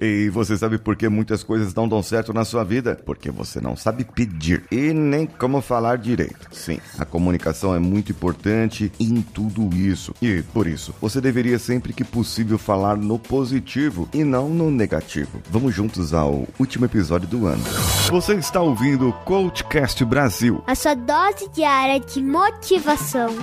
E você sabe por que muitas coisas não dão certo na sua vida? Porque você não sabe pedir e nem como falar direito. Sim, a comunicação é muito importante em tudo isso. E por isso, você deveria sempre que possível falar no positivo e não no negativo. Vamos juntos ao último episódio do ano. Você está ouvindo o Coachcast Brasil. A sua dose diária de motivação.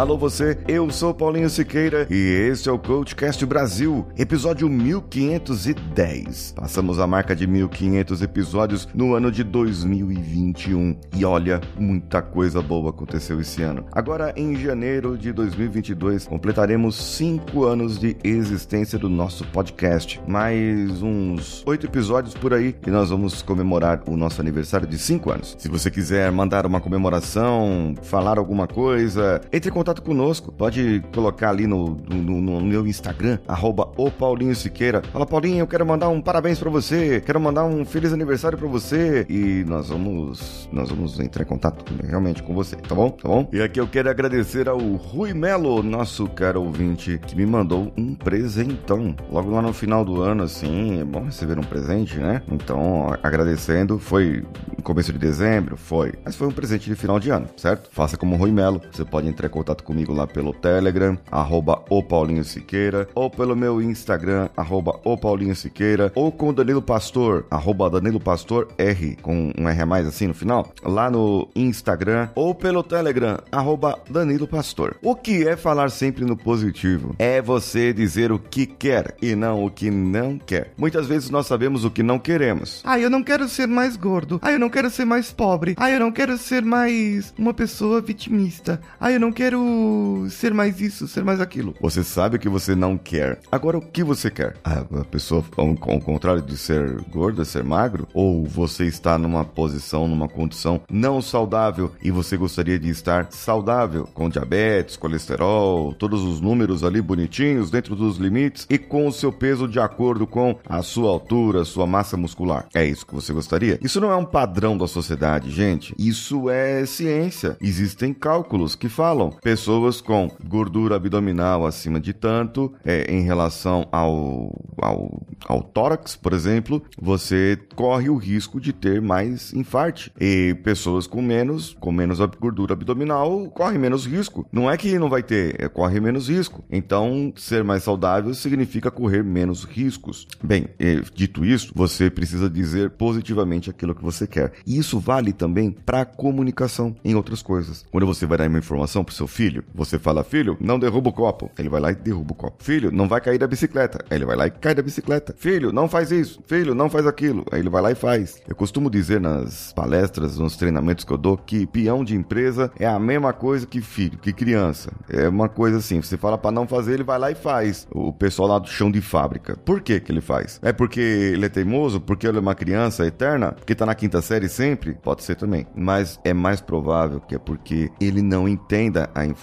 Alô você, eu sou Paulinho Siqueira e este é o Coachcast Brasil, episódio 1510. Passamos a marca de 1500 episódios no ano de 2021 e olha, muita coisa boa aconteceu esse ano. Agora em janeiro de 2022 completaremos 5 anos de existência do nosso podcast, mais uns 8 episódios por aí e nós vamos comemorar o nosso aniversário de 5 anos. Se você quiser mandar uma comemoração, falar alguma coisa, entre em contato contato conosco. Pode colocar ali no, no, no meu Instagram, arroba o Paulinho Siqueira. Fala, Paulinho, eu quero mandar um parabéns para você, quero mandar um feliz aniversário para você. E nós vamos, nós vamos entrar em contato realmente com você, tá bom? Tá bom? E aqui eu quero agradecer ao Rui Melo, nosso caro ouvinte, que me mandou um presentão. Logo lá no final do ano, assim, é bom receber um presente, né? Então, agradecendo, foi no começo de dezembro, foi. Mas foi um presente de final de ano, certo? Faça como o Rui Melo. Você pode entrar em contato contato comigo lá pelo Telegram, arroba o Paulinho Siqueira, ou pelo meu Instagram, arroba o Paulinho Siqueira, ou com o Danilo Pastor, arroba Danilo Pastor R, com um R a mais assim no final, lá no Instagram, ou pelo Telegram, arroba Danilo Pastor. O que é falar sempre no positivo? É você dizer o que quer e não o que não quer. Muitas vezes nós sabemos o que não queremos. Ah, eu não quero ser mais gordo. Ah, eu não quero ser mais pobre. Ah, eu não quero ser mais uma pessoa vitimista. Ah, eu não quero ser mais isso, ser mais aquilo. Você sabe o que você não quer. Agora, o que você quer? A pessoa, ao, ao contrário de ser gorda, ser magro? Ou você está numa posição, numa condição não saudável e você gostaria de estar saudável, com diabetes, colesterol, todos os números ali bonitinhos, dentro dos limites e com o seu peso de acordo com a sua altura, sua massa muscular. É isso que você gostaria? Isso não é um padrão da sociedade, gente. Isso é ciência. Existem cálculos que falam pessoas com gordura abdominal acima de tanto, é, em relação ao, ao, ao tórax, por exemplo, você corre o risco de ter mais infarte. E pessoas com menos, com menos gordura abdominal correm menos risco. Não é que não vai ter, é corre menos risco. Então, ser mais saudável significa correr menos riscos. Bem, dito isso, você precisa dizer positivamente aquilo que você quer. E isso vale também para comunicação em outras coisas. Quando você vai dar uma informação para seu filho, filho. Você fala, filho, não derruba o copo. Ele vai lá e derruba o copo. Filho, não vai cair da bicicleta. Ele vai lá e cai da bicicleta. Filho, não faz isso. Filho, não faz aquilo. Aí ele vai lá e faz. Eu costumo dizer nas palestras, nos treinamentos que eu dou, que peão de empresa é a mesma coisa que filho, que criança. É uma coisa assim, você fala para não fazer, ele vai lá e faz. O pessoal lá do chão de fábrica. Por que que ele faz? É porque ele é teimoso? Porque ele é uma criança eterna? Porque tá na quinta série sempre? Pode ser também. Mas é mais provável que é porque ele não entenda a informação.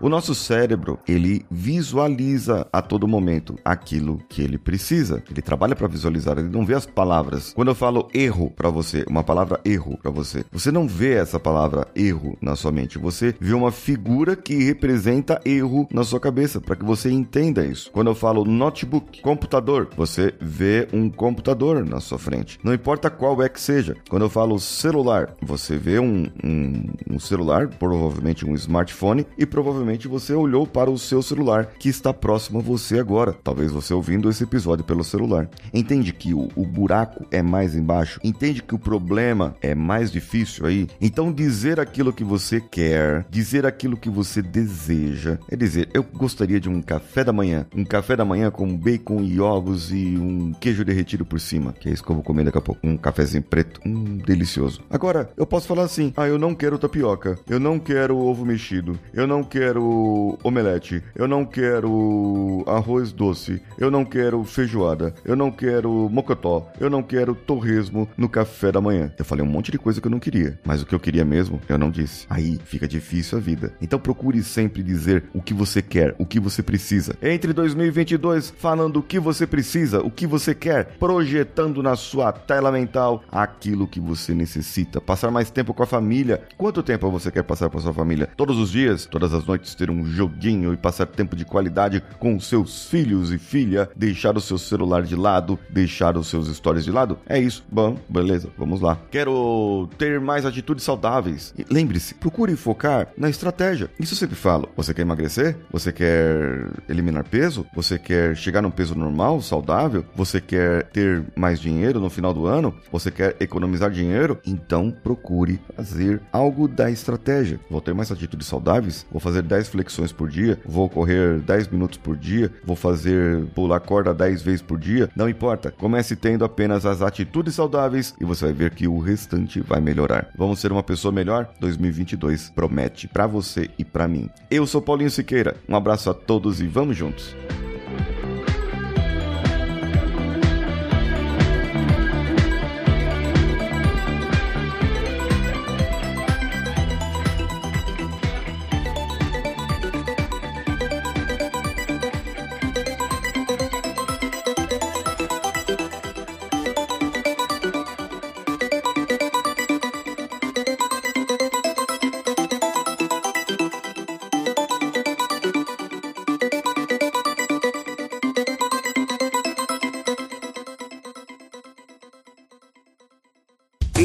O nosso cérebro, ele visualiza a todo momento aquilo que ele precisa. Ele trabalha para visualizar, ele não vê as palavras. Quando eu falo erro para você, uma palavra erro para você, você não vê essa palavra erro na sua mente, você vê uma figura que representa erro na sua cabeça para que você entenda isso. Quando eu falo notebook, computador, você vê um computador na sua frente. Não importa qual é que seja. Quando eu falo celular, você vê um, um, um celular, provavelmente um smartphone e provavelmente você olhou para o seu celular que está próximo a você agora. Talvez você ouvindo esse episódio pelo celular. Entende que o, o buraco é mais embaixo? Entende que o problema é mais difícil aí? Então dizer aquilo que você quer, dizer aquilo que você deseja, é dizer, eu gostaria de um café da manhã, um café da manhã com bacon e ovos e um queijo derretido por cima, que é isso que eu vou comer daqui a pouco, um cafezinho preto, hum, delicioso. Agora, eu posso falar assim, ah, eu não quero tapioca, eu não quero ovo mexido, eu não quero omelete, eu não quero arroz doce, eu não quero feijoada, eu não quero mocotó, eu não quero torresmo no café da manhã. Eu falei um monte de coisa que eu não queria, mas o que eu queria mesmo, eu não disse. Aí fica difícil a vida. Então procure sempre dizer o que você quer, o que você precisa. Entre 2022 falando o que você precisa, o que você quer, projetando na sua tela mental aquilo que você necessita. Passar mais tempo com a família. Quanto tempo você quer passar com a sua família? Todos os dias, todas as noites ter um joguinho e passar tempo de qualidade com seus filhos e filha, deixar o seu celular de lado, deixar os seus stories de lado? É isso. Bom, beleza, vamos lá. Quero ter mais atitudes saudáveis. Lembre-se, procure focar na estratégia. Isso eu sempre falo. Você quer emagrecer? Você quer eliminar peso? Você quer chegar num peso normal, saudável? Você quer ter mais dinheiro no final do ano? Você quer economizar dinheiro? Então procure fazer algo da estratégia. Vou ter mais atitudes saudáveis? Vou fazer 10 flexões por dia? Vou correr 10 minutos por dia? Vou fazer pular corda 10 vezes por dia? Não importa. Comece tendo apenas as atitudes saudáveis e você vai ver que o restante vai melhorar. Vamos ser uma pessoa melhor? 2022 promete para você e para mim. Eu sou Paulinho Siqueira. Um abraço a todos e vamos juntos.